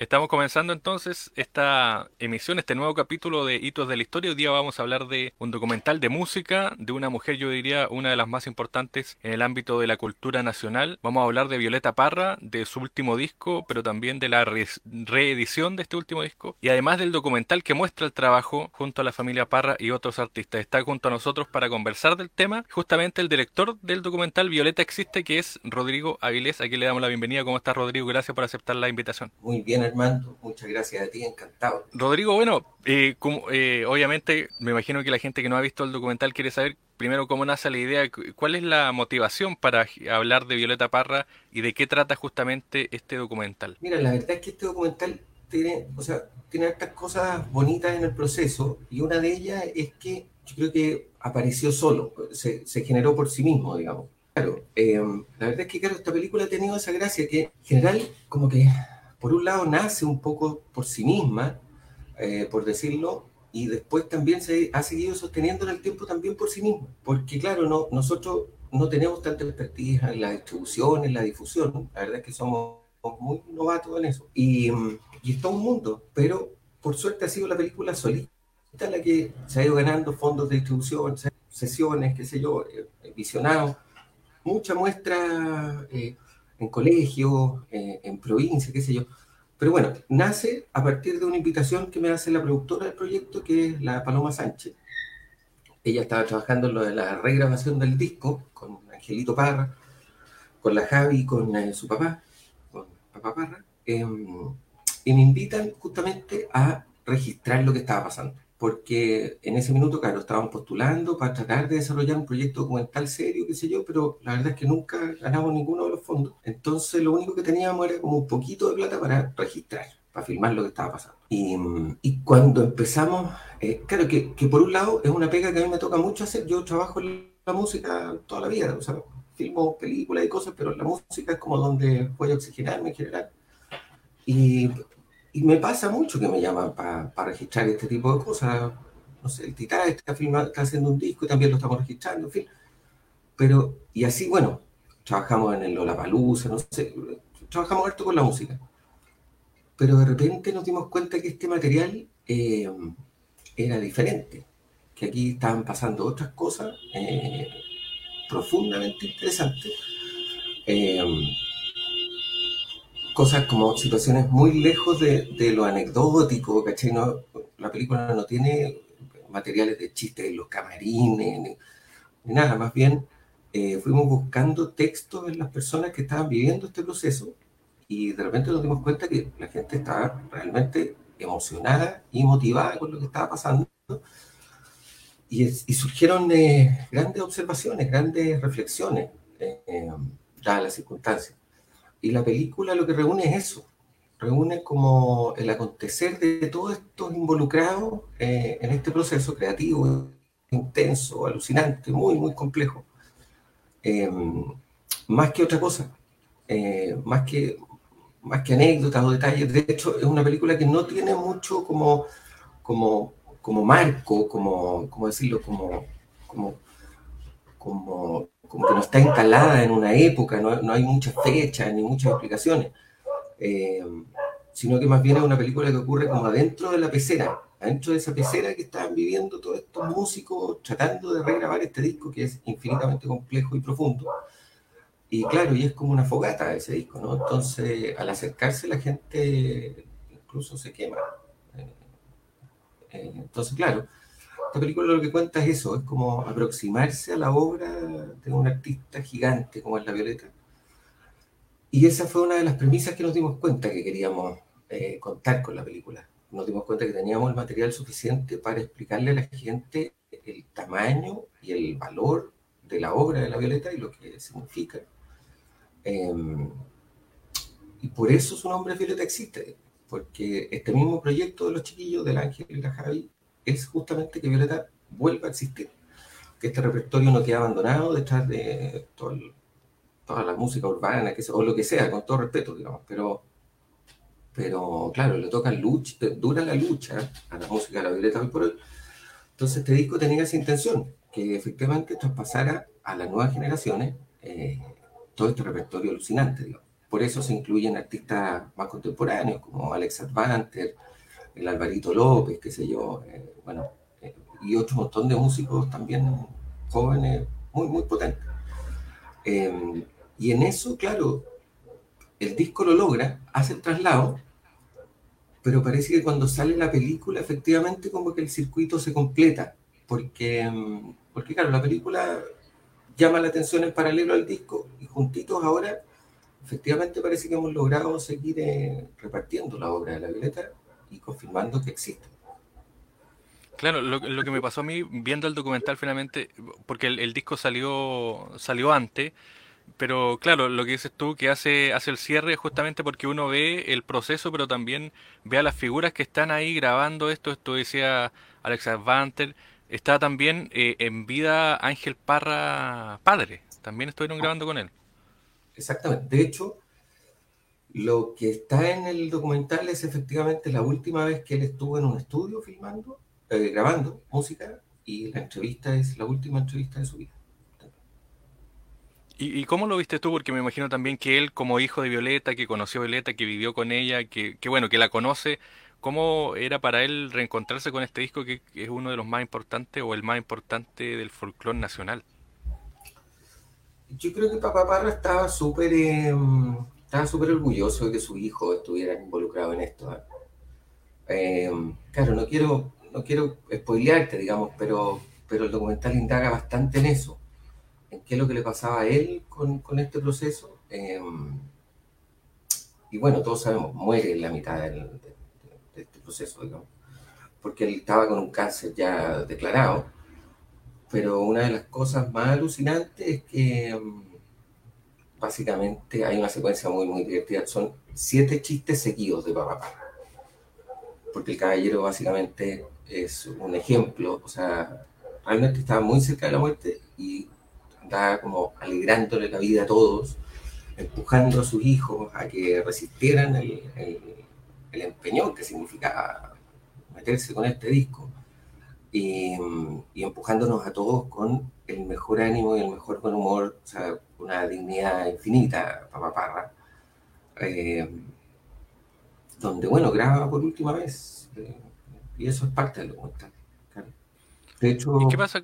Estamos comenzando entonces esta emisión, este nuevo capítulo de Hitos de la Historia. Hoy día vamos a hablar de un documental de música de una mujer, yo diría, una de las más importantes en el ámbito de la cultura nacional. Vamos a hablar de Violeta Parra, de su último disco, pero también de la reedición de este último disco. Y además del documental que muestra el trabajo junto a la familia Parra y otros artistas. Está junto a nosotros para conversar del tema justamente el director del documental Violeta Existe, que es Rodrigo Avilés. Aquí le damos la bienvenida. ¿Cómo estás, Rodrigo? Gracias por aceptar la invitación. Muy bien, Armando. Muchas gracias a ti, encantado. Rodrigo, bueno, eh, como, eh, obviamente me imagino que la gente que no ha visto el documental quiere saber primero cómo nace la idea, cuál es la motivación para hablar de Violeta Parra y de qué trata justamente este documental. Mira, la verdad es que este documental tiene, o sea, tiene estas cosas bonitas en el proceso y una de ellas es que yo creo que apareció solo, se, se generó por sí mismo, digamos. Claro, eh, la verdad es que claro, esta película ha tenido esa gracia que en general como que por un lado nace un poco por sí misma, eh, por decirlo, y después también se ha seguido sosteniendo en el tiempo también por sí misma. Porque claro, no, nosotros no tenemos tanta expertise en la distribución, en la difusión, la verdad es que somos muy novatos en eso. Y, y es todo un mundo, pero por suerte ha sido la película solita la que se ha ido ganando fondos de distribución, sesiones, qué sé yo, eh, visionados, mucha muestra. Eh, en colegios, eh, en provincia, qué sé yo. Pero bueno, nace a partir de una invitación que me hace la productora del proyecto, que es la Paloma Sánchez. Ella estaba trabajando en lo de la regrabación del disco con Angelito Parra, con la Javi, con eh, su papá, con papá Parra, em, y me invitan justamente a registrar lo que estaba pasando porque en ese minuto, claro, estaban postulando para tratar de desarrollar un proyecto documental serio, qué sé yo, pero la verdad es que nunca ganamos ninguno de los fondos. Entonces lo único que teníamos era como un poquito de plata para registrar, para filmar lo que estaba pasando. Y, y cuando empezamos, eh, claro que, que, por un lado es una pega que a mí me toca mucho hacer, yo trabajo en la música toda la vida, o sea, filmo películas y cosas, pero la música es como donde voy a oxigenarme en general. Y y me pasa mucho que me llaman para registrar este tipo de cosas. No sé, el Titán está, está haciendo un disco y también lo estamos registrando, en fin. Pero, y así, bueno, trabajamos en el Lollapalooza, no sé, trabajamos harto con la música. Pero de repente nos dimos cuenta que este material eh, era diferente, que aquí estaban pasando otras cosas eh, profundamente interesantes. Eh, cosas como situaciones muy lejos de, lo anecdótico, ¿cachai? La película no tiene materiales de chistes en los camarines, ni, nada, más bien eh, fuimos buscando textos en las personas que estaban viviendo este proceso y de repente nos dimos cuenta que la gente estaba realmente emocionada y motivada con lo que estaba pasando. Y, surgieron eh, grandes observaciones, grandes reflexiones, eh, dadas las circunstancias. Y la película lo que reúne es eso, reúne como el acontecer de todos estos involucrados eh, en este proceso creativo, intenso, alucinante, muy, muy complejo. Em, más que otra cosa, eh, más, que, más que anécdotas o detalles. De hecho, es una película que no tiene mucho como, como, como marco, como, como decirlo, como, como, como como que no está instalada en una época, no, no hay muchas fechas ni muchas explicaciones, eh, sino que más bien es una película que ocurre como adentro de la pecera, adentro de esa pecera que estaban viviendo todos estos músicos tratando de regrabar este disco que es infinitamente complejo y profundo. Y claro, y es como una fogata ese disco, ¿no? Entonces, al acercarse la gente incluso se quema. Eh, eh, entonces, claro, esta película lo que cuenta es eso, es como aproximarse a la obra de un artista gigante como es la Violeta. Y esa fue una de las premisas que nos dimos cuenta que queríamos eh, contar con la película. Nos dimos cuenta que teníamos el material suficiente para explicarle a la gente el tamaño y el valor de la obra de la Violeta y lo que significa. Em, y por eso su nombre Violeta existe, porque este mismo proyecto de los chiquillos, del Ángel y la Javi, es justamente que Violeta vuelva a existir, que este repertorio no quede abandonado detrás de toda la música urbana, que, o lo que sea, con todo respeto, digamos, pero, pero claro, le toca lucha, dura la lucha a la música de la Violeta hoy por hoy. Entonces este disco tenía esa intención, que efectivamente traspasara a las nuevas generaciones eh, todo este repertorio alucinante, digamos. por eso se incluyen artistas más contemporáneos como Alex Advanter, el Alvarito López, qué sé yo, eh, bueno, eh, y otro montón de músicos también jóvenes muy, muy potentes. Em, y en eso, claro, el disco lo logra, hace el traslado, pero parece que cuando sale la película, efectivamente, como que el circuito se completa, porque, em, porque claro, la película llama la atención en paralelo al disco, y juntitos ahora, efectivamente parece que hemos logrado seguir eh, repartiendo la obra de la Violeta y confirmando que existe. Claro, lo, que me pasó a mí viendo el documental finalmente, porque el, disco salió, salió antes, pero claro, lo que dices tú, que hace, hace el cierre justamente porque uno ve el proceso, pero también ve a las figuras que están ahí grabando esto. Esto decía Alex Advanter. Está también eh, en vida Ángel Parra padre. También estuvieron ah. grabando con él. Exactamente. De hecho, lo que está en el documental es efectivamente la última vez que él estuvo en un estudio filmando eh, grabando música y la entrevista es la última entrevista de su vida. ¿Y, cómo lo viste tú? Porque me imagino también que él, como hijo de Violeta, que conoció a Violeta, que vivió con ella, que, bueno, que la conoce, ¿cómo era para él reencontrarse con este disco que, es uno de los más importantes o el más importante del folclore nacional? Yo creo que Papá Parra estaba súper em, estaba súper orgulloso de que su hijo estuviera involucrado en esto. ¿eh? Em, claro, no quiero no quiero spoilearte, digamos, pero, pero el documental indaga bastante en eso, en qué es lo que le pasaba a él con, este proceso. Em, y bueno, todos sabemos, muere en la mitad de, este proceso, digamos, porque él estaba con un cáncer ya declarado. Pero una de las cosas más alucinantes es que em, básicamente hay una secuencia muy, muy divertida. Son siete chistes seguidos de papá porque el caballero básicamente es un ejemplo, o sea, realmente estaba muy cerca de la muerte y andaba como alegrándole la vida a todos, empujando a sus hijos a que resistieran el, el, empeñón que significaba meterse con este disco y, empujándonos a todos con el mejor ánimo y el mejor buen humor, o sea, una dignidad infinita, papá Parra. Eh, donde, bueno, graba por última vez. Eh, y eso es parte del documental. De hecho, ¿Y qué pasa?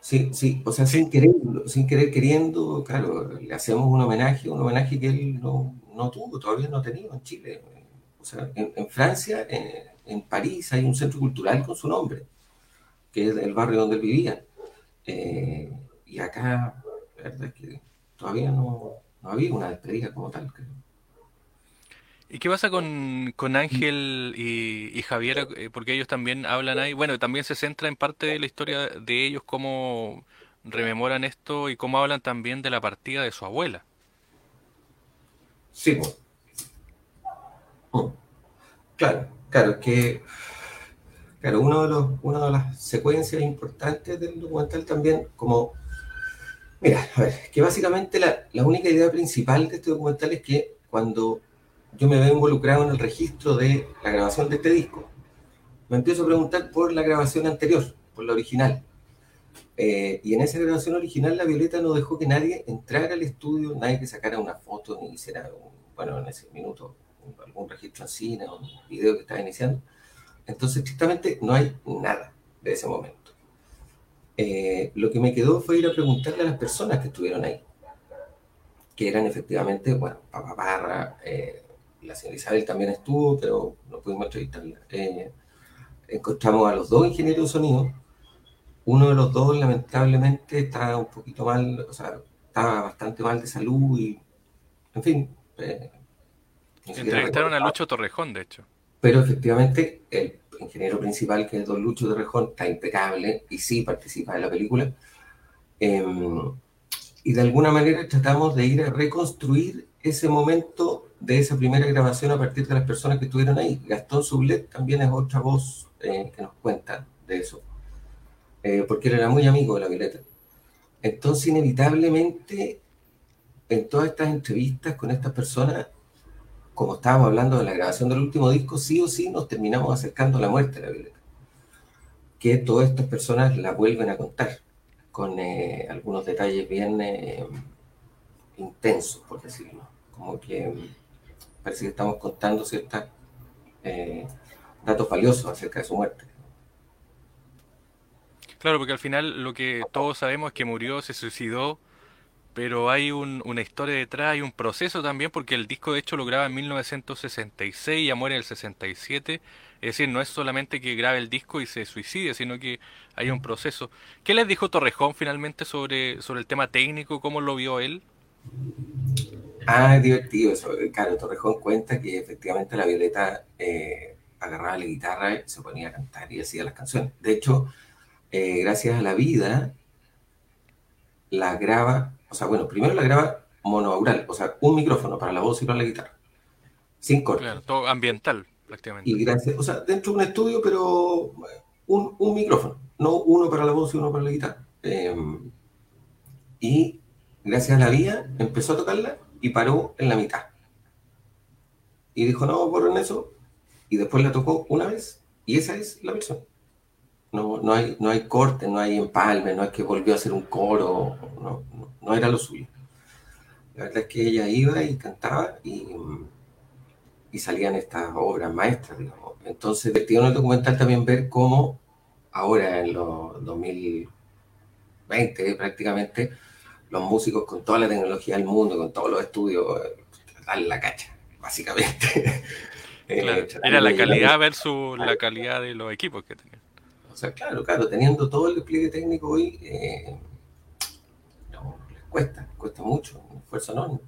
Sí, sí, o sea, sin querer, sin querer queriendo, claro, le hacemos un homenaje, un homenaje que él no, no tuvo, todavía no ha tenido en Chile. O sea, en, Francia, en, París, hay un centro cultural con su nombre, que es el barrio donde él vivía. Eh, y acá, la verdad es que todavía no, no había una despedida como tal, creo. ¿Y qué pasa con, con Ángel y, Javier? Eh, porque ellos también hablan ahí. Bueno, también se centra en parte de la historia de ellos, cómo rememoran esto y cómo hablan también de la partida de su abuela. Sí, mm. claro, claro, que claro, uno de los, una de las secuencias importantes del documental también, como mira, a ver, que básicamente la, única idea principal de este documental es que cuando yo me veo involucrado en el registro de la grabación de este disco, me empiezo a preguntar por la grabación anterior, por la original. Eh, y en esa grabación original, la Violeta no dejó que nadie entrara al estudio, nadie que sacara una foto, ni hiciera, bueno, en ese minuto, algún registro en cine o un video que estaba iniciando. Entonces, estrictamente, no hay nada de ese momento. Eh, lo que me quedó fue ir a preguntarle a las personas que estuvieron ahí, que eran efectivamente, bueno, Papá Parra, eh, la señora Isabel también estuvo, pero no pudimos entrevistarla. Eh, encontramos a los dos ingenieros de sonido. Uno de los dos, lamentablemente, estaba un poquito mal, o sea, estaba bastante mal de salud y, en fin. Eh, Entrevistaron a Lucho Torrejón, de hecho. Pero efectivamente, el ingeniero principal, que es don Lucho Torrejón, está impecable y sí participa en la película. Em, y de alguna manera tratamos de ir a reconstruir ese momento de esa primera grabación a partir de las personas que estuvieron ahí. Gastón Sublet también es otra voz eh, que nos cuenta de eso, eh, porque él era muy amigo de la Violeta. Entonces, inevitablemente, en todas estas entrevistas con estas personas, como estábamos hablando de la grabación del último disco, sí o sí nos terminamos acercando a la muerte de la Violeta. Que todas estas personas la vuelven a contar, con eh, algunos detalles bien intensos, por decirlo como que parece que estamos contando ciertos eh, datos valiosos acerca de su muerte. Claro, porque al final lo que todos sabemos es que murió, se suicidó, pero hay una historia detrás, hay un proceso también, porque el disco de hecho lo graba en 1966 y ya muere en el 67. Es decir, no es solamente que grabe el disco y se suicide, sino que hay un proceso. ¿Qué les dijo Torrejón finalmente sobre, sobre el tema técnico? ¿Cómo lo vio él? Ah, es divertido eso. Claro, Torrejón cuenta que efectivamente la Violeta eh, agarraba la guitarra y se ponía a cantar y hacía las canciones. De hecho, eh, gracias a la vida, la graba, o sea, bueno, primero la graba monoaural, o sea, un micrófono para la voz y para la guitarra, sin corte. Claro, todo ambiental, prácticamente. Y gracias, o sea, dentro de un estudio, pero un, un micrófono, no uno para la voz y uno para la guitarra. Em, y gracias a la vía empezó a tocarla y paró en la mitad. Y dijo, no, borren eso. Y después la tocó una vez y esa es la versión. No, no, hay, no hay corte, no hay empalme, no es que volvió a hacer un coro, no, no, era lo suyo. La verdad es que ella iba y cantaba y, y salían estas obras maestras, digamos. Entonces, divertido en el documental también ver cómo ahora en los 2020 prácticamente los músicos con toda la tecnología del mundo, con todos los estudios, dan la cacha, básicamente. Eh, era la calidad versus la calidad de los equipos que tenían. O sea, claro, claro, teniendo todo el despliegue técnico hoy, eh, no, les cuesta, cuesta mucho, un esfuerzo enorme.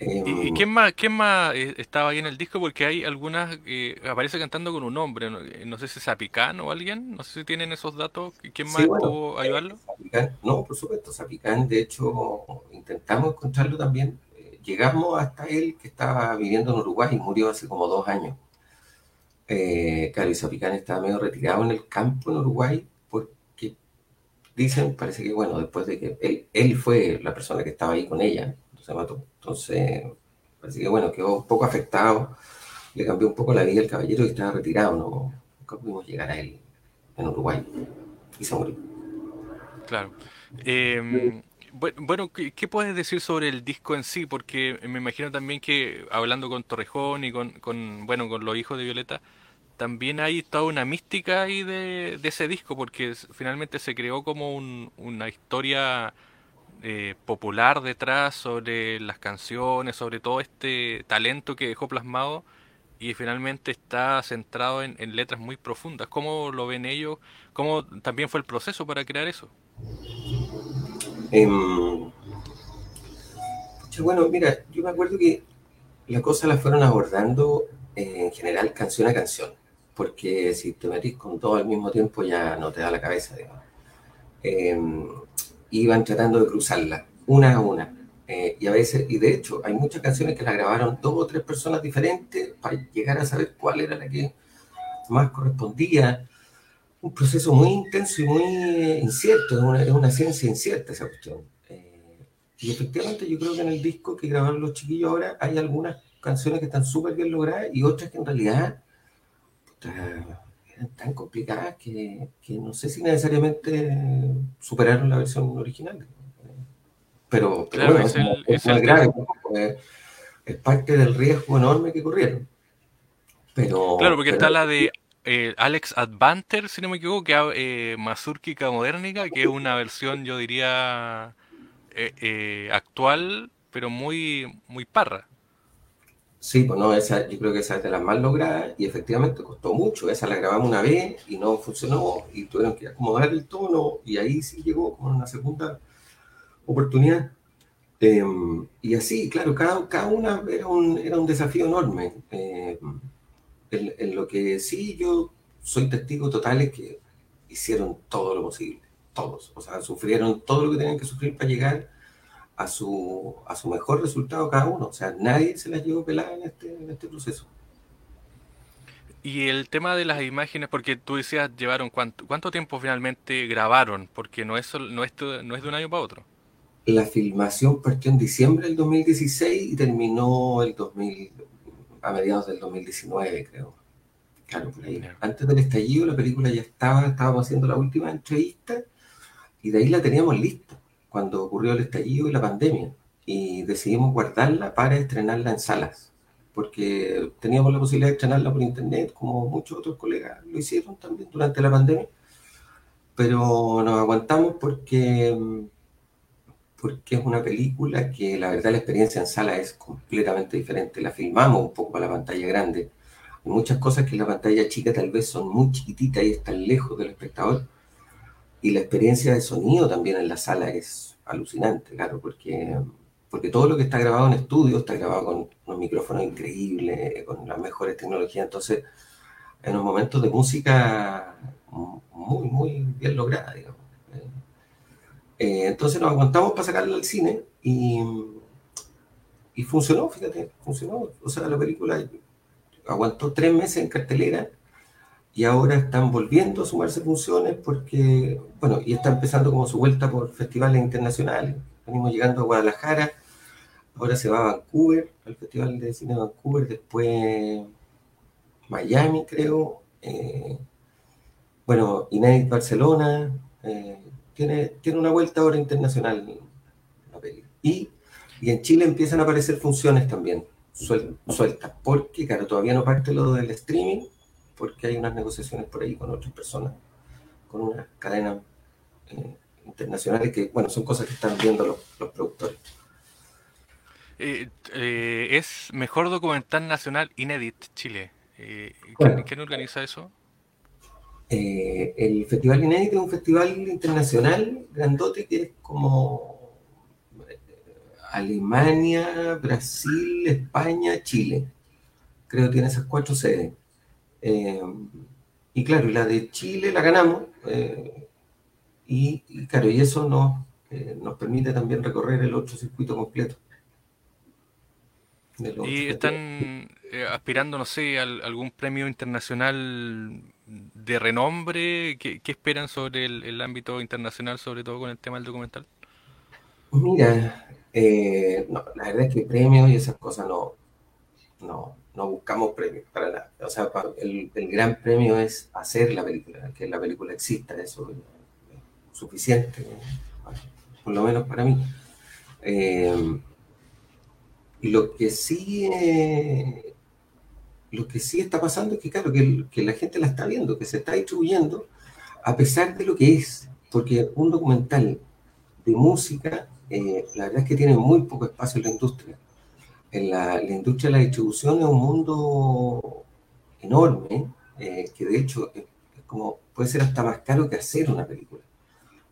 ¿Y, quién más, quién más eh, estaba ahí en el disco? Porque hay algunas que aparece cantando con un hombre, no, sé si es Zapicán o alguien, no sé si tienen esos datos, ¿quién más pudo ayudarlo? no, por supuesto, Zapicán, de hecho, intentamos encontrarlo también, eh, llegamos hasta él que estaba viviendo en Uruguay y murió hace como dos años. Eh, claro, y Zapicán estaba medio retirado en el campo en Uruguay porque dicen, parece que bueno, después de que él, él fue la persona que estaba ahí con ella, se mató. Entonces, parece que bueno, quedó un poco afectado, le cambió un poco la vida al caballero y estaba retirado, no, nunca pudimos llegar a él en Uruguay y se murió. Claro. Eh, bueno, ¿qué, puedes decir sobre el disco en sí? Porque me imagino también que hablando con Torrejón y con, bueno, con los hijos de Violeta, también hay toda una mística ahí de, ese disco, porque finalmente se creó como una historia eh, popular detrás sobre las canciones, sobre todo este talento que dejó plasmado y finalmente está centrado en, letras muy profundas. ¿Cómo lo ven ellos? ¿Cómo también fue el proceso para crear eso? Em, bueno, mira, yo me acuerdo que las cosas las fueron abordando eh, en general canción a canción, porque si te metís con todo al mismo tiempo ya no te da la cabeza, digamos. Em, iban tratando de cruzarla, una a una. Eh, y a veces, y de hecho, hay muchas canciones que la grabaron dos o tres personas diferentes para llegar a saber cuál era la que más correspondía. Un proceso muy intenso y muy incierto, es una, es una ciencia incierta esa cuestión. Eh, y efectivamente yo creo que en el disco que grabaron los chiquillos ahora hay algunas canciones que están súper bien logradas y otras que en realidad tan complicadas que, no sé si necesariamente superaron la versión original. Pero, claro, es, grave, es, parte del riesgo enorme que corrieron. Pero, claro, porque está la de eh, Alex Advanter, si no me equivoco, que eh, Mazurkica Modernica, que es una versión, yo diría, eh, eh, actual, pero muy, muy parra. Sí, pues no, esa, yo creo que esa es de las más logradas y efectivamente costó mucho. Esa la grabamos una vez y no funcionó y tuvieron que acomodar el tono y ahí sí llegó con una segunda oportunidad. Em, y así, claro, cada, cada una era un, era un desafío enorme. Em, en, en, lo que sí yo soy testigo total es que hicieron todo lo posible, todos. O sea, sufrieron todo lo que tenían que sufrir para llegar a su, a su mejor resultado cada uno. O sea, nadie se las llevó pelada en este, en este proceso. Y el tema de las imágenes, porque tú decías, llevaron cuánto, cuánto tiempo finalmente grabaron, porque no es, no, es, no es de un año para otro. La filmación partió en diciembre del 2016 y terminó el 2000, a mediados del 2019, creo. Claro, por ahí. Antes del estallido la película ya estaba, estábamos haciendo la última entrevista y de ahí la teníamos lista cuando ocurrió el estallido y la pandemia. y decidimos guardarla para estrenarla en salas, porque teníamos la posibilidad de estrenarla por internet, como muchos otros colegas lo hicieron también durante la pandemia, pero nos aguantamos porque, porque es una película que la verdad la experiencia en sala es completamente diferente, la filmamos un poco para la pantalla grande, hay muchas cosas que en la pantalla chica tal vez son muy chiquititas y están lejos del espectador, y la experiencia de sonido también en la sala es alucinante, claro, porque, porque todo lo que está grabado en estudio está grabado con unos micrófonos increíbles, con las mejores tecnologías. Entonces, en los momentos de música muy, muy bien lograda, digamos. Eh, entonces nos aguantamos para sacarla al cine y, y funcionó, fíjate, funcionó. O sea, la película aguantó tres meses en cartelera y ahora están volviendo a sumarse funciones porque, bueno, y está empezando como su vuelta por festivales internacionales. Venimos llegando a Guadalajara, ahora se va a Vancouver, al Festival de Cine de Vancouver, después Miami, creo. Eh, bueno, Inédit Barcelona. Eh, tiene, tiene una vuelta ahora internacional Y, y en Chile empiezan a aparecer funciones también sueltas, porque, claro, todavía no parte lo del streaming porque hay unas negociaciones por ahí con otras personas, con unas cadenas eh, internacionales que, bueno, son cosas que están viendo los, productores. Eh, eh, es Mejor Documental Nacional Inédit Chile. ¿quién, organiza eso? El Festival Inédit es un festival internacional grandote que es como Alemania, Brasil, España, Chile. Creo que tiene esas cuatro sedes. Eh, y claro, la de Chile la ganamos. Eh, y, claro, y eso nos, eh, nos permite también recorrer el otro circuito completo. ¿Y están aspirando, no sé, a algún premio internacional de renombre? ¿Qué, esperan sobre el, ámbito internacional, sobre todo con el tema del documental? Mira, no, la verdad es que premios y esas cosas no, no, no buscamos premios para nada. O sea, el, gran premio es hacer la película, que la película exista, eso es suficiente, por lo menos para mí. Eh, lo que sí eh, lo que sí está pasando es que, claro, que, la gente la está viendo, que se está distribuyendo, a pesar de lo que es, porque un documental de música, eh, la verdad es que tiene muy poco espacio en la industria en la, industria de la distribución es un mundo enorme, eh, que de hecho como, puede ser hasta más caro que hacer una película.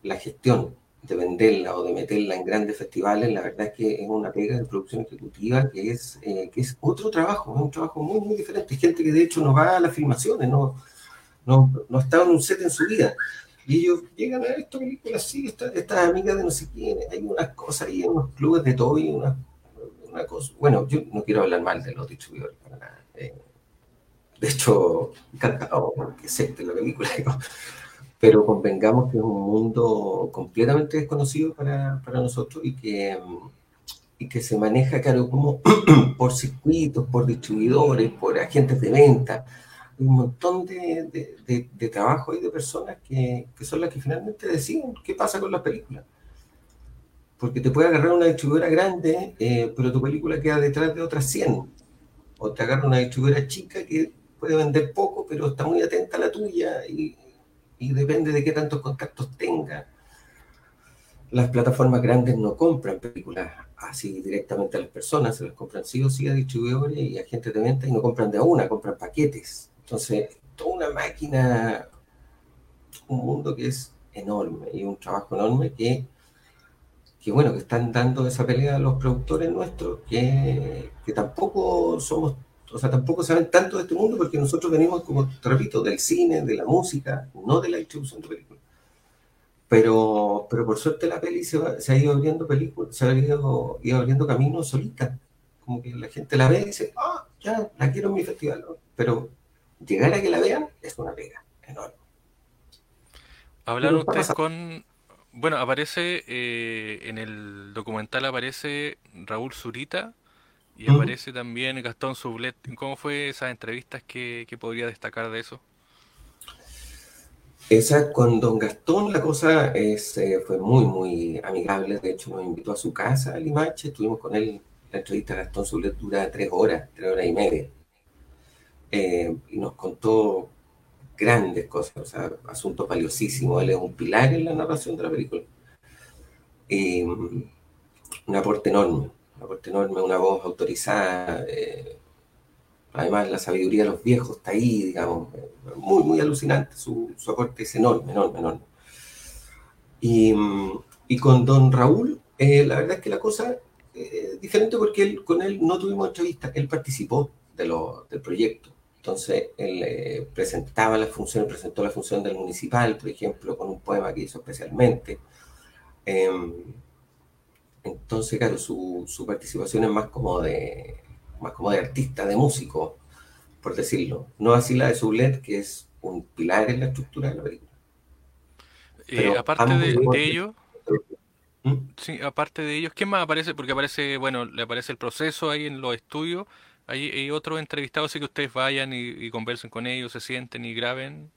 La gestión de venderla o de meterla en grandes festivales, la verdad es que es una pega de producción ejecutiva que es, eh, que es otro trabajo, es un trabajo muy, muy diferente. Hay gente que de hecho no va a las filmaciones, no, no, no está en un set en su vida. Y ellos llegan a esta película, sí, estas amigas de no sé quién, hay unas cosas ahí en unos clubes de todo y unas cosa. Bueno, yo no quiero hablar mal de los distribuidores para nada. Eh, de hecho, encantado porque sé de la película, pero convengamos que es un mundo completamente desconocido para, para nosotros y que, y que se maneja, claro, como por circuitos, por distribuidores, por agentes de venta. Un montón de, de, de, trabajo y de personas que, que son las que finalmente deciden qué pasa con las películas porque te puede agarrar una distribuidora grande, eh, pero tu película queda detrás de otras 100. O te agarra una distribuidora chica que puede vender poco, pero está muy atenta a la tuya y, depende de qué tantos contactos tenga. Las plataformas grandes no compran películas así directamente a las personas, se las compran sí o sí a distribuidores y agentes de venta y no compran de a una, compran paquetes. Entonces, toda una máquina, un mundo que es enorme y un trabajo enorme que que bueno, que están dando esa pelea a los productores nuestros, que, que tampoco somos, o sea, tampoco saben tanto de este mundo porque nosotros venimos, como te repito, del cine, de la música, no de la distribución de películas. Pero, pero por suerte la peli se, ha ido abriendo películas, se ha ido, ido abriendo caminos solita. Como que la gente la ve y dice, ah, ya, la quiero en mi festival. Pero llegar a que la vean es una pega enorme. ¿Hablaron ustedes con, bueno, aparece eh, en el documental aparece Raúl Zurita y aparece también Gastón Sublet. ¿Cómo fue esas entrevistas? ¿Qué, podría destacar de eso? Esa, con Don Gastón la cosa es, eh, fue muy, muy amigable. De hecho, nos invitó a su casa, a Limache. Estuvimos con él. La entrevista a Gastón Zulet dura tres horas, tres horas y media. Eh, y nos contó grandes cosas, o sea, asuntos valiosísimos. Él es un pilar en la narración de la película. Y, mm, un aporte enorme, aporte enorme, una voz autorizada. Eh, además, la sabiduría de los viejos está ahí, digamos, muy, muy alucinante. Su, su aporte es enorme, enorme, enorme. Y, y con don Raúl, eh, la verdad es que la cosa eh, es diferente porque él, con él no tuvimos entrevista, él participó de lo, del proyecto. Entonces, él eh, presentaba la función, presentó la función del municipal, por ejemplo, con un poema que hizo especialmente. Em, entonces, claro, su, su, participación es más como de más como de artista, de músico, por decirlo. No así la de Sublet, que es un pilar en la estructura de la película. Eh, aparte de, de ello, ¿Mm? sí, aparte de ellos, ¿quién más aparece? Porque aparece, bueno, le aparece el proceso ahí en los estudios hay, otros entrevistados, así que ustedes vayan y, conversen con ellos, se sienten y graben.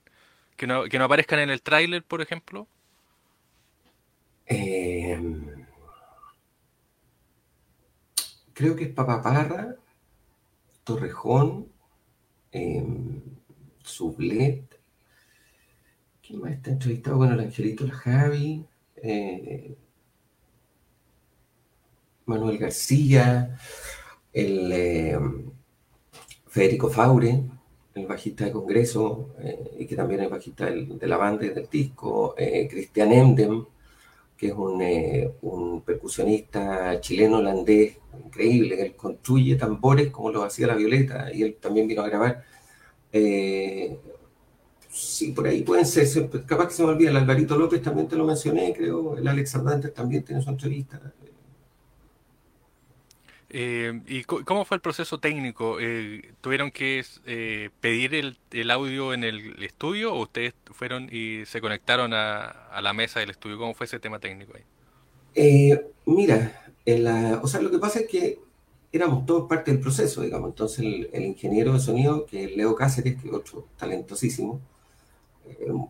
Que no, que no aparezcan en el tráiler, por ejemplo. Em, creo que es Papaparra, Torrejón, eh, Sublet. ¿Quién más está entrevistado? Bueno, el Angelito, la Javi, eh, Manuel García el eh, Federico Faure, el bajista de Congreso, eh, y que también es bajista de la banda y del disco, eh, Cristian Emdem, que es un, percusionista chileno-holandés increíble, él construye tambores como lo hacía la Violeta, y él también vino a grabar. sí, por ahí pueden ser, capaz que se me olvida, el Alvarito López también te lo mencioné, creo, el Alex Hernández también tiene su entrevista. Eh, ¿Y cómo fue el proceso técnico? Eh, ¿Tuvieron que eh, pedir el, audio en el estudio o ustedes fueron y se conectaron a, la mesa del estudio? ¿Cómo fue ese tema técnico ahí? mira, o sea, lo que pasa es que éramos todos parte del proceso, digamos. Entonces, el, ingeniero de sonido, que es Leo Cáceres, que es otro talentosísimo,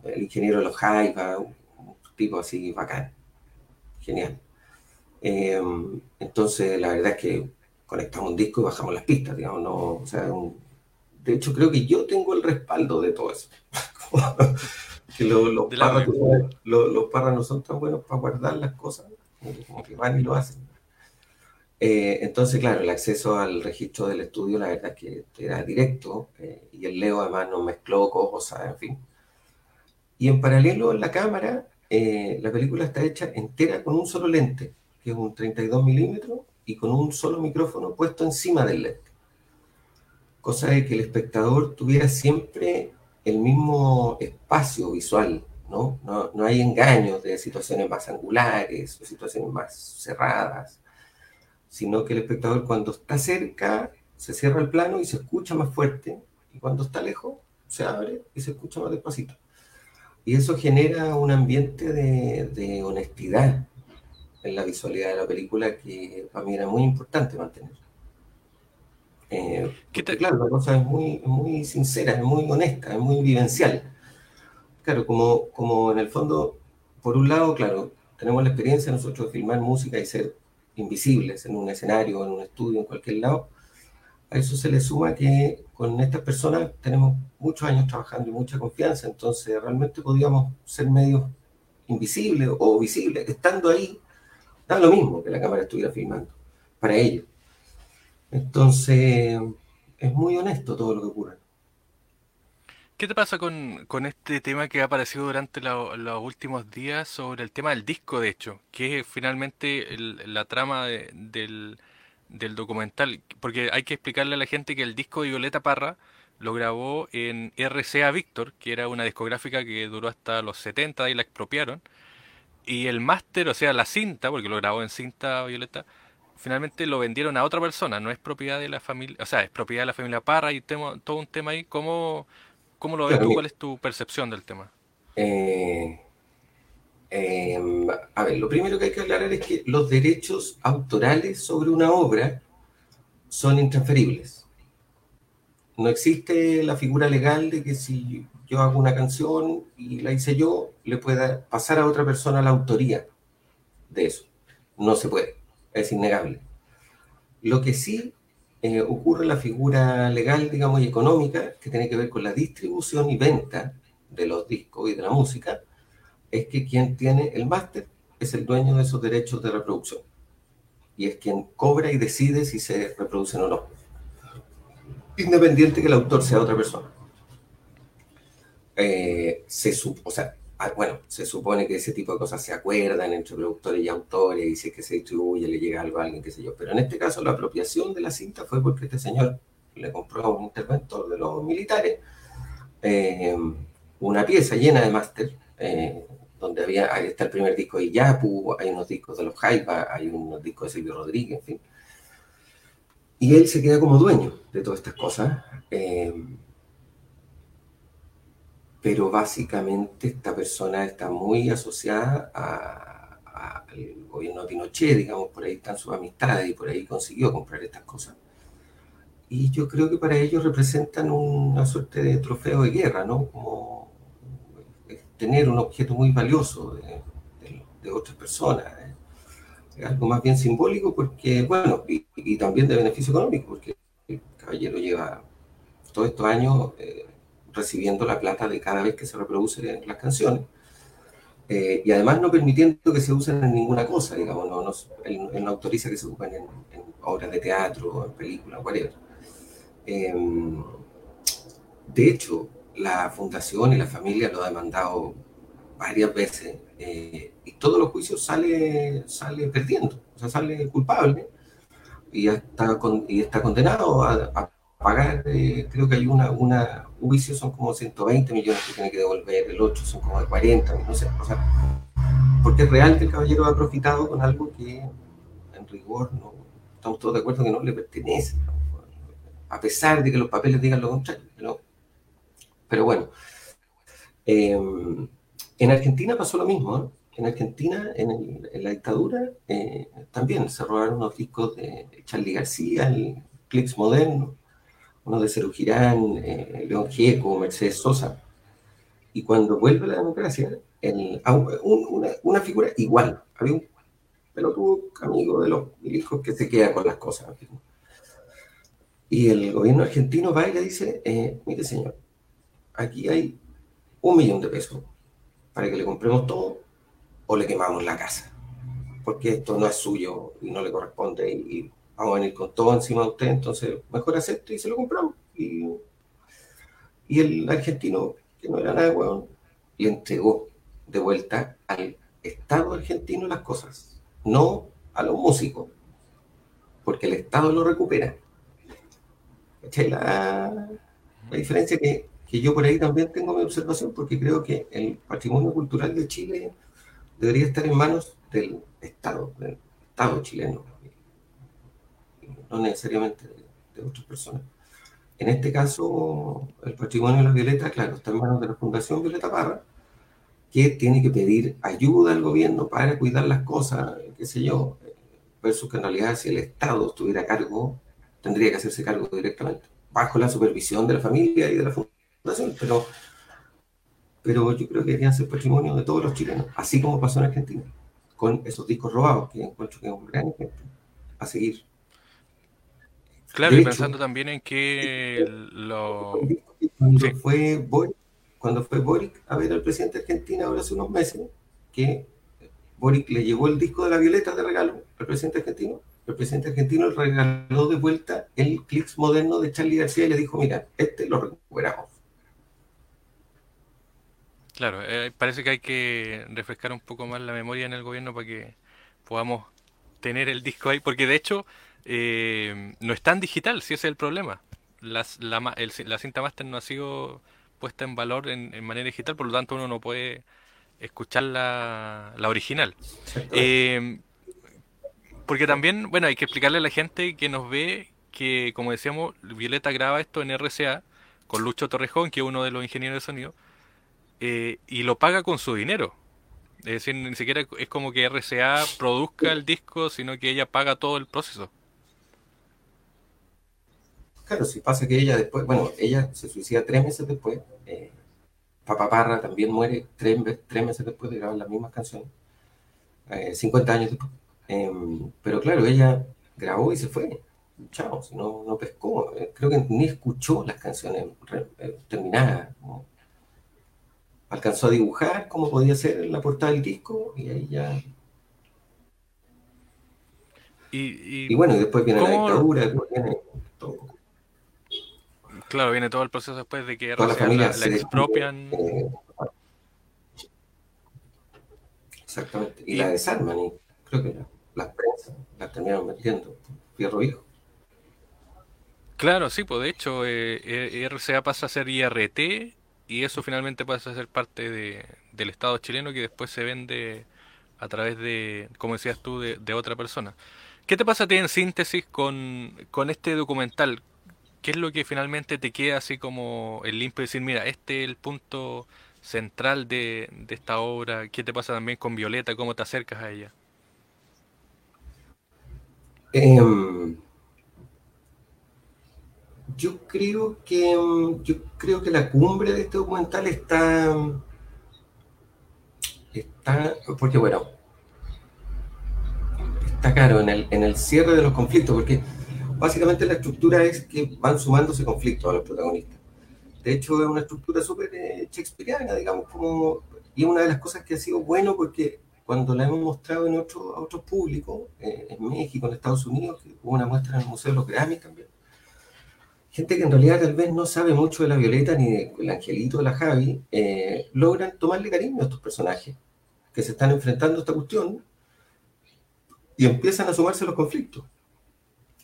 el ingeniero de los Jaiba, un tipo así bacán, genial. Em, entonces, la verdad es que conectamos un disco y bajamos las pistas, digamos, no, o sea, de hecho creo que yo tengo el respaldo de todo eso. que los, parras, los, no son tan buenos para guardar las cosas, como que van y lo hacen. Eh, entonces, claro, el acceso al registro del estudio, la verdad es que era directo, eh, y el Leo además nos mezcló cosas, en fin. Y en paralelo, en la cámara, eh, la película está hecha entera con un solo lente que es un 32 milímetros, y con un solo micrófono puesto encima del LED. Cosa de que el espectador tuviera siempre el mismo espacio visual, ¿no? No, no hay engaños de situaciones más angulares o situaciones más cerradas, sino que el espectador cuando está cerca se cierra el plano y se escucha más fuerte, y cuando está lejos se abre y se escucha más despacito. Y eso genera un ambiente de, de honestidad, en la visualidad de la película que para mí era muy importante mantener. Eh, claro, la cosa es muy, muy sincera, es muy honesta, es muy vivencial. Claro, como, como en el fondo, por un lado, claro, tenemos la experiencia nosotros de filmar música y ser invisibles en un escenario, en un estudio, en cualquier lado. A eso se le suma que con estas personas tenemos muchos años trabajando y mucha confianza, entonces realmente podíamos ser medios invisibles o visibles, estando ahí Da lo mismo que la cámara estuviera filmando, para ellos. Entonces, es muy honesto todo lo que ocurre. ¿Qué te pasa con, este tema que ha aparecido durante los últimos días sobre el tema del disco, de hecho? Que es finalmente la trama del, del, documental. Porque hay que explicarle a la gente que el disco de Violeta Parra lo grabó en RCA Victor, que era una discográfica que duró hasta los 70 y la expropiaron. Y el máster, o sea, la cinta, porque lo grabó en cinta Violeta, finalmente lo vendieron a otra persona, no es propiedad de la familia, o sea, es propiedad de la familia Parra y todo un tema ahí. ¿Cómo, cómo lo ves tú? ¿Cuál es tu percepción del tema? Eh, em, a ver, lo primero que hay que aclarar es que los derechos autorales sobre una obra son intransferibles. No existe la figura legal de que si yo hago una canción y la hice yo, le pueda pasar a otra persona la autoría de eso. No se puede, es innegable. Lo que sí eh, ocurre en la figura legal, digamos, y económica, que tiene que ver con la distribución y venta de los discos y de la música, es que quien tiene el máster es el dueño de esos derechos de reproducción. Y es quien cobra y decide si se reproducen o no. Independiente que el autor sea otra persona. Eh, se, o sea, ah, bueno, se supone que ese tipo de cosas se acuerdan entre productores y autores y si es que se distribuye, le llega algo a alguien, qué sé yo. Pero en este caso la apropiación de la cinta fue porque este señor le compró a un interventor de los militares eh, una pieza llena de máster, eh, donde había, ahí está el primer disco de Yapu, hay unos discos de los Jaiba, hay unos discos de Silvio Rodríguez, en fin. Y él se queda como dueño de todas estas cosas. Pero básicamente esta persona está muy asociada al gobierno de Pinochet, digamos, por ahí están sus amistades y por ahí consiguió comprar estas cosas. Y yo creo que para ellos representan una suerte de trofeo de guerra, ¿no? Como tener un objeto muy valioso de, otras personas. ¿eh? Algo más bien simbólico porque, bueno, y, también de beneficio económico, porque el caballero lleva todos estos años... Eh, recibiendo la plata de cada vez que se reproducen las canciones. Eh, y además no permitiendo que se usen en ninguna cosa, digamos, no, no él, no autoriza que se usen en, obras de teatro, en películas, whatever. Eh, de hecho, la fundación y la familia lo ha demandado varias veces eh, y todos los juicios sale, sale perdiendo, o sea, sale culpable y está, y está condenado a pagar, eh, creo que hay una, una juicio, son como 120 millones que tiene que devolver, el otro son como de 40, no sé, o sea, porque es real que el caballero ha profitado con algo que en rigor no estamos todos de acuerdo que no le pertenece, a pesar de que los papeles digan lo contrario, pero bueno. Em, en Argentina pasó lo mismo, en Argentina, en, la dictadura, eh, también se robaron unos discos de Charlie García, el Clips Moderno, uno de Cerú eh, León Gieco, Mercedes Sosa. Y cuando vuelve la democracia, una, figura igual. Había un pelotudo amigo de los hijos que se queda con las cosas. Y el gobierno argentino va y le dice, eh, mire señor, aquí hay un millón de pesos para que le compremos todo o le quemamos la casa. Porque esto no es suyo y no le corresponde y vamos a venir con todo encima de usted, entonces mejor acepte y se lo compramos. Y, y el argentino, que no era nada de hueón, le entregó de vuelta al Estado argentino las cosas, no a los músicos, porque el Estado lo recupera. La, la diferencia que, que yo por ahí también tengo mi observación, porque creo que el patrimonio cultural de Chile debería estar en manos del Estado, del Estado chileno no necesariamente de, otras personas. En este caso, el patrimonio de la Violeta, claro, está en manos de la Fundación Violeta Parra, que tiene que pedir ayuda al gobierno para cuidar las cosas, qué sé yo, versus que en realidad si el Estado estuviera a cargo, tendría que hacerse cargo directamente, bajo la supervisión de la familia y de la fundación, pero, pero yo creo que debería ser patrimonio de todos los chilenos, así como pasó en Argentina, con esos discos robados, que encuentro que es un gran ejemplo a seguir. Claro, y pensando también en que lo... Cuando, fue Boric, cuando fue Boric a ver al presidente de Argentina ahora hace unos meses, que Boric le llevó el disco de la Violeta de regalo al presidente argentino, el presidente argentino le regaló de vuelta el clips moderno de Charlie García y le dijo, mira, este lo recuperamos. Claro, eh, parece que hay que refrescar un poco más la memoria en el gobierno para que podamos tener el disco ahí, porque de hecho eh, no es tan digital, si ese es el problema. la, la, cinta máster no ha sido puesta en valor en, manera digital, por lo tanto uno no puede escuchar la, la original. Eh, porque también, bueno, hay que explicarle a la gente que nos ve que, como decíamos, Violeta graba esto en RCA con Lucho Torrejón, que es uno de los ingenieros de sonido, eh, y lo paga con su dinero. Es decir, ni siquiera es como que RCA produzca el disco, sino que ella paga todo el proceso. Claro, si pasa que ella después, bueno, ella se suicida tres meses después, eh, Papa Parra también muere tres, tres meses después de grabar las mismas canciones, 50 años después. Em, pero claro, ella grabó y se fue. Chao, no, no pescó. Creo que ni escuchó las canciones terminadas alcanzó a dibujar cómo podía ser la portada del disco y ahí ya... Y, bueno, y después viene la dictadura, viene todo. Claro, viene todo el proceso después de que la, la, expropian. Eh, exactamente, y, la desarman, y creo que las prensas las terminaron metiendo, fierro viejo. Claro, sí, pues de hecho eh, eh RCA pasa a ser IRT y eso finalmente pasa a ser parte de, del Estado chileno que después se vende a través de, como decías tú, de, otra persona. ¿Qué te pasa a ti en síntesis con, este documental? ¿Qué es lo que finalmente te queda así como el limpio de decir, mira, este es el punto central de, esta obra? ¿Qué te pasa también con Violeta? ¿Cómo te acercas a ella? Eh, yo creo que mm, yo creo que la cumbre de este documental está está porque bueno está claro en el, en el cierre de los conflictos porque básicamente la estructura es que van sumándose conflictos a los protagonistas de hecho es una estructura súper eh, shakespeariana digamos como y una de las cosas que ha sido bueno porque cuando la hemos mostrado en otro, a otros públicos, eh, en México, en Estados Unidos, hubo una muestra en el Museo de los Grammy también, gente que en realidad tal vez no sabe mucho de la Violeta ni del Angelito de la Javi, eh, logran tomarle cariño a estos personajes que se están enfrentando a esta cuestión y empiezan a sumarse los conflictos.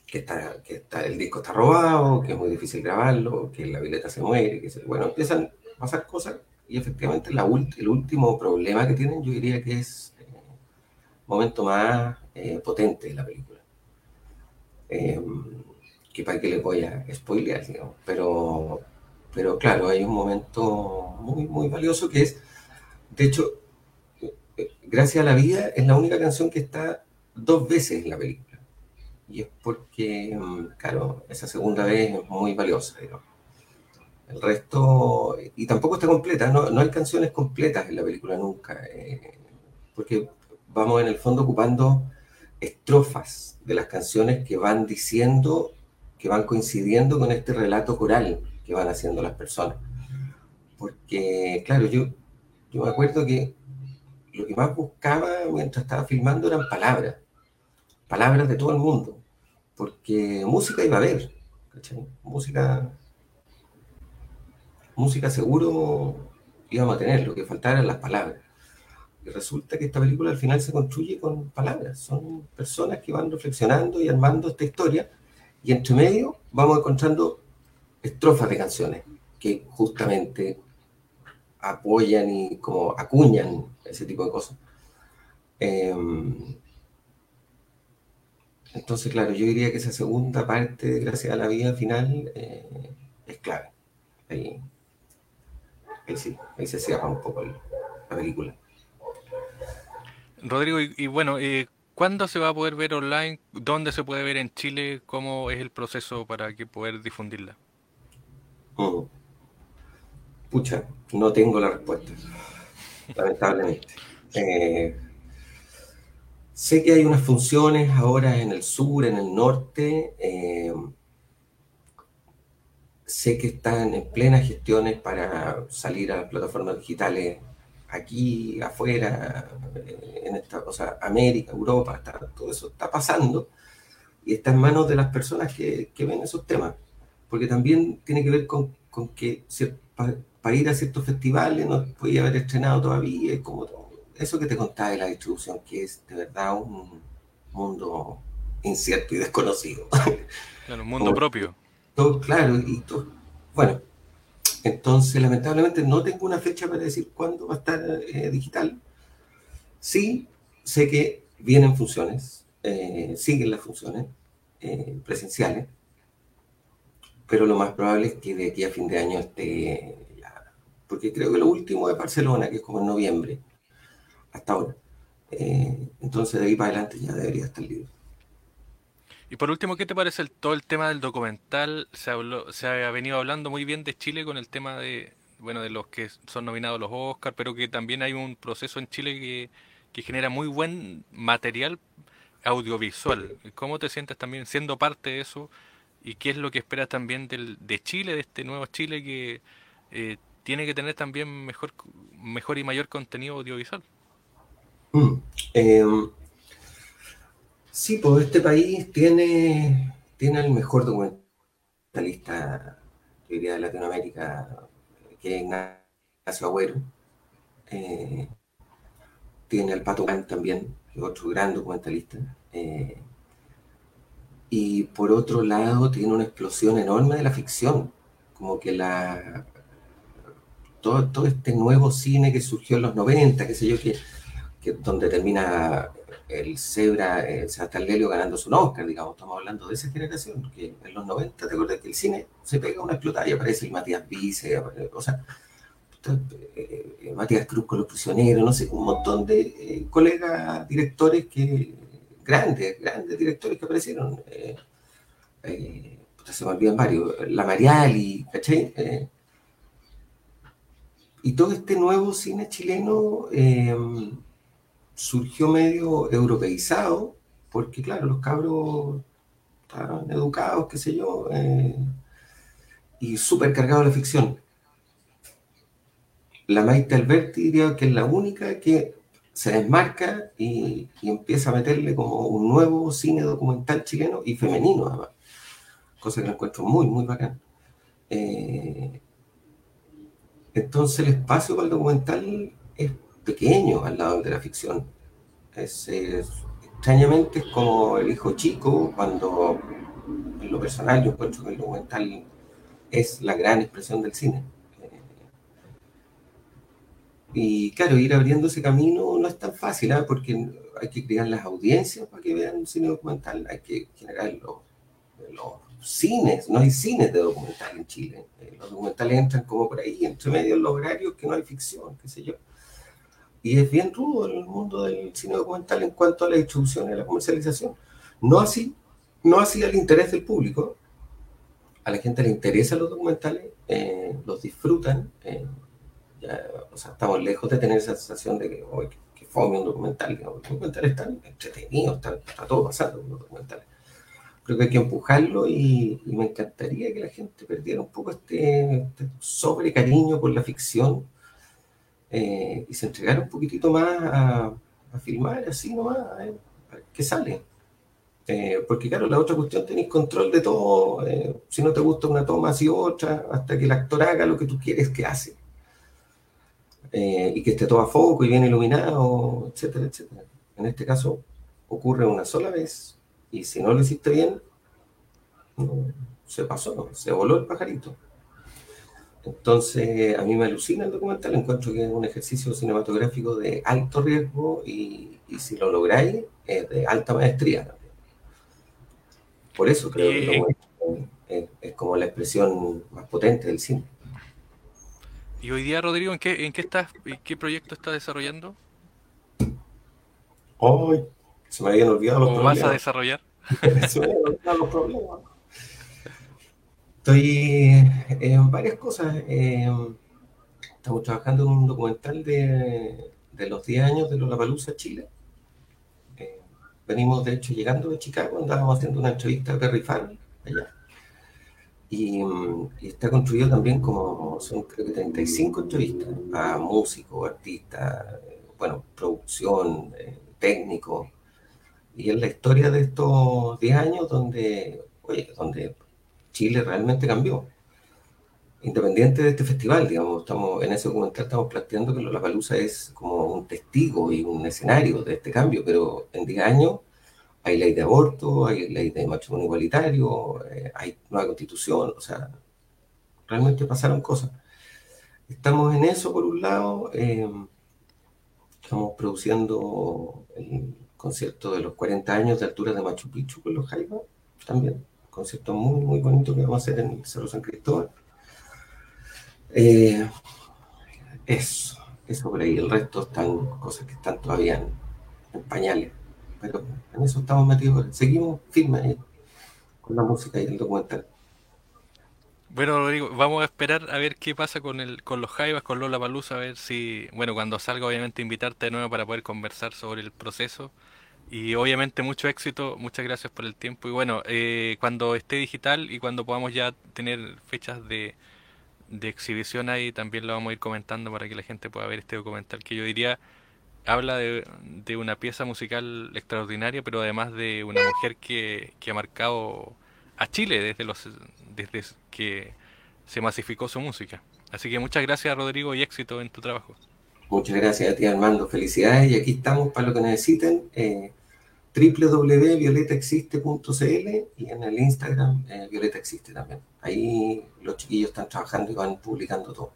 Que, está, que está, el disco está robado, que es muy difícil grabarlo, que la Violeta se muere, que bueno, empiezan a pasar cosas y efectivamente la, el último problema que tienen yo diría que es el eh, momento más eh, potente de la película. Eh, que para que les voy a spoilear, digamos. Pero, pero claro, hay un momento muy, muy valioso que es, de hecho, Gracias a la vida es la única canción que está dos veces en la película. Y es porque, mm, claro, esa segunda vez es muy valiosa, digamos. El resto, y tampoco está completa, no, no hay canciones completas en la película nunca, eh, porque vamos en el fondo ocupando estrofas de las canciones que van diciendo que van coincidiendo con este relato coral que van haciendo las personas. Porque, claro, yo, yo me acuerdo que lo que más buscaba mientras estaba filmando eran palabras, palabras de todo el mundo, porque música iba a haber, Música, música seguro íbamos a tener, lo que faltaba eran las palabras. Y resulta que esta película al final se construye con palabras, son personas que van reflexionando y armando esta historia y entre medio vamos encontrando estrofas de canciones que justamente apoyan y como acuñan ese tipo de cosas. Em, entonces, claro, yo diría que esa segunda parte de Gracias a la Vida final eh, es clave. Ahí, sí, ahí se cierra un poco la película. Rodrigo, y, bueno, eh, ¿Cuándo se va a poder ver online? ¿Dónde se puede ver en Chile? ¿Cómo es el proceso para que poder difundirla? Mm. Pucha, no tengo la respuesta, lamentablemente. Eh, sé que hay unas funciones ahora en el sur, en el norte. Eh, sé que están en plenas gestiones para salir a las plataformas digitales aquí afuera, eh, en esta, o sea, América, Europa, todo eso está pasando y está en manos de las personas que, ven esos temas, porque también tiene que ver con, que para, ir a ciertos festivales no podía haber estrenado todavía, es como eso que te contaba de la distribución, que es de verdad un mundo incierto y desconocido. Claro, un mundo propio. Todo, claro, y todo, bueno, entonces, lamentablemente no tengo una fecha para decir cuándo va a estar eh, digital. Sí, sé que vienen funciones, eh, siguen las funciones eh, presenciales, pero lo más probable es que de aquí a fin de año esté ya, porque creo que lo último es Barcelona, que es como en noviembre, hasta ahora. entonces, de ahí para adelante ya debería estar libre. Y por último, ¿qué te parece todo el tema del documental? Se, habló, se ha venido hablando muy bien de Chile con el tema de, bueno, de los que son nominados los Oscars, pero que también hay un proceso en Chile que, que genera muy buen material audiovisual. ¿Cómo te sientes también siendo parte de eso? ¿Y qué es lo que esperas también del, de Chile, de este nuevo Chile que eh, tiene que tener también mejor, mejor y mayor contenido audiovisual? Mm, em, sí, pues este país tiene, tiene el mejor documentalista, diría, de Latinoamérica, que es Ignacio Agüero. Eh, tiene al Pato también, otro gran documentalista. Eh, y por otro lado tiene una explosión enorme de la ficción, como que la todo, todo este nuevo cine que surgió en los 90, qué sé yo, que, donde termina el Zebra, el Lelio ganando su Oscar, digamos, estamos hablando de esa generación, que en los 90, ¿te acuerdas que el cine se pega una explotada y aparece el Matías Vice, o sea, eh, Matías Cruz con los prisioneros, no sé, un montón de eh, colegas directores que grandes, grandes directores que aparecieron. Eh, eh, se me olvidan varios. La Mariali, ¿cachai? Eh, y todo este nuevo cine chileno surgió medio europeizado, porque claro, los cabros estaban educados, qué sé yo, y súper cargados de la ficción. La Maite Alberti diría que es la única que se desmarca y, empieza a meterle como un nuevo cine documental chileno y femenino, además. Cosa que lo encuentro muy, muy bacán. Eh, entonces el espacio para el documental es pequeño al lado de la ficción. Es, extrañamente es como el hijo chico, cuando en lo personal yo encuentro que el documental es la gran expresión del cine. Y claro, ir abriendo ese camino no es tan fácil, ¿ah? porque hay que crear las audiencias para que vean un cine documental, hay que generar los, cines, no hay cines de documental en Chile. Eh, los documentales entran como por ahí, entre medio los horarios que no hay ficción, qué sé yo. Y es bien rudo el mundo del cine documental en cuanto a la distribución y la comercialización. No así, no así al interés del público. A la gente le interesan los documentales, eh, los disfrutan. Eh, o sea, estamos lejos de tener esa sensación de que, hoy que, fome un documental. Los documentales están entretenidos, está, todo pasando con los documentales. Creo que hay que empujarlo y, me encantaría que la gente perdiera un poco este, este sobre cariño por la ficción eh, y se entregara un poquitito más a, filmar así nomás, a ver, sale. Eh, porque claro, la otra cuestión tenéis control de todo, eh, si no te gusta una toma, así otra, hasta que el actor haga lo que tú quieres que hace. Eh, y que esté todo a foco y bien iluminado, etcétera, etcétera. En este caso ocurre una sola vez y si no lo hiciste bien, se pasó, se voló el pajarito. Entonces, a mí me alucina el documental, encuentro que es un ejercicio cinematográfico de alto riesgo y, si lo lográis, es de alta maestría. Por eso creo que es como la expresión más potente del cine. ¿Y hoy día, Rodrigo, en qué, en qué estás, en qué proyecto estás desarrollando? Ay, se me habían olvidado los problemas. vas a desarrollar? se me habían olvidado los problemas. Estoy en varias cosas. Eh, estamos trabajando en un documental de, de los 10 años de Lollapalooza Chile. Eh, venimos, de hecho, llegando de Chicago, andábamos haciendo una entrevista a Perry Farrell allá. Y, está construido también como, son creo que 35 entrevistas a músicos, artistas, bueno, producción, eh, técnico. Y es la historia de estos 10 años donde, oye, donde Chile realmente cambió. Independiente de este festival, digamos, estamos en ese documental estamos planteando que la Palusa es como un testigo y un escenario de este cambio, pero en 10 años hay ley de aborto, hay ley de matrimonio igualitario, eh, hay nueva constitución, o sea, realmente pasaron cosas. Estamos en eso por un lado, eh, estamos produciendo el concierto de los 40 años de altura de Machu Picchu con los Jaivas, también, concierto muy, muy bonito que vamos a hacer en el Cerro San Cristóbal. Eh, eso, eso por ahí, el resto están cosas que están todavía en pañales pero en eso estamos metidos. Seguimos firmes con la música y el documental. Bueno, Rodrigo, vamos a esperar a ver qué pasa con el, con los Jaivas, con Lola Palusa, a ver si, bueno, cuando salga, obviamente invitarte de nuevo para poder conversar sobre el proceso. Y obviamente mucho éxito, muchas gracias por el tiempo. Y bueno, eh, cuando esté digital y cuando podamos ya tener fechas de, de exhibición ahí, también lo vamos a ir comentando para que la gente pueda ver este documental que yo diría habla de, de una pieza musical extraordinaria, pero además de una mujer que, que ha marcado a Chile desde los desde que se masificó su música. Así que muchas gracias Rodrigo y éxito en tu trabajo. Muchas gracias a ti Armando, felicidades y aquí estamos para lo que necesiten. Eh, www.violetaexiste.cl y en el Instagram eh, Violeta Existe también. Ahí los chiquillos están trabajando y van publicando todo.